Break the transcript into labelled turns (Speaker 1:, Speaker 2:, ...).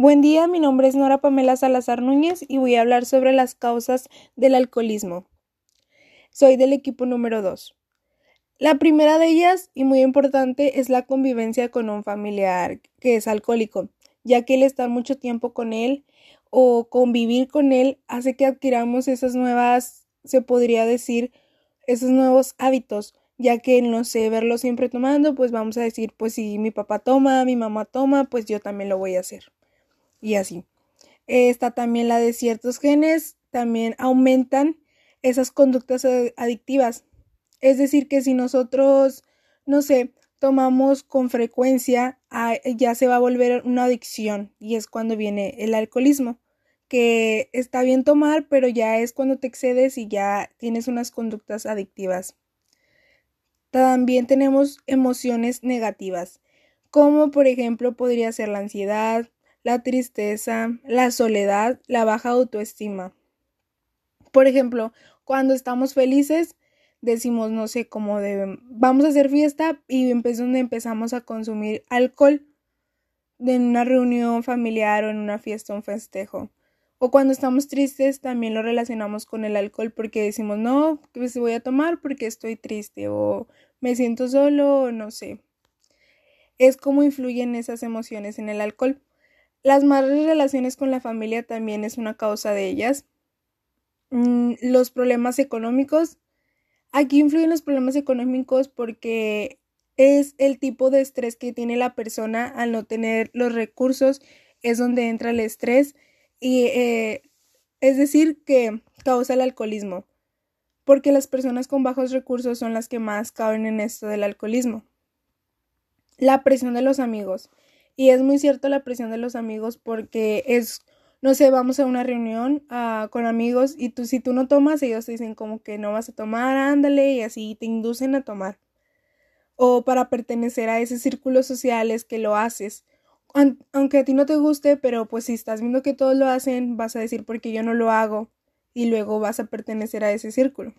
Speaker 1: Buen día, mi nombre es Nora Pamela Salazar Núñez y voy a hablar sobre las causas del alcoholismo. Soy del equipo número 2. La primera de ellas, y muy importante, es la convivencia con un familiar que es alcohólico, ya que el estar mucho tiempo con él o convivir con él hace que adquiramos esas nuevas, se podría decir, esos nuevos hábitos, ya que no sé, verlo siempre tomando, pues vamos a decir, pues si mi papá toma, mi mamá toma, pues yo también lo voy a hacer y así. Está también la de ciertos genes, también aumentan esas conductas adictivas. Es decir, que si nosotros, no sé, tomamos con frecuencia, ya se va a volver una adicción y es cuando viene el alcoholismo, que está bien tomar, pero ya es cuando te excedes y ya tienes unas conductas adictivas. También tenemos emociones negativas, como por ejemplo podría ser la ansiedad, la tristeza, la soledad, la baja autoestima. Por ejemplo, cuando estamos felices, decimos, no sé, como de, vamos a hacer fiesta y empezamos a consumir alcohol en una reunión familiar o en una fiesta, un festejo. O cuando estamos tristes, también lo relacionamos con el alcohol porque decimos, no, pues voy a tomar porque estoy triste o me siento solo o no sé. Es como influyen esas emociones en el alcohol. Las malas relaciones con la familia también es una causa de ellas. Mm, los problemas económicos. Aquí influyen los problemas económicos porque es el tipo de estrés que tiene la persona al no tener los recursos, es donde entra el estrés y eh, es decir que causa el alcoholismo, porque las personas con bajos recursos son las que más caben en esto del alcoholismo. La presión de los amigos. Y es muy cierto la presión de los amigos porque es, no sé, vamos a una reunión uh, con amigos y tú, si tú no tomas, ellos te dicen como que no vas a tomar, ándale, y así te inducen a tomar. O para pertenecer a ese círculo social es que lo haces. Aunque a ti no te guste, pero pues si estás viendo que todos lo hacen, vas a decir porque yo no lo hago y luego vas a pertenecer a ese círculo.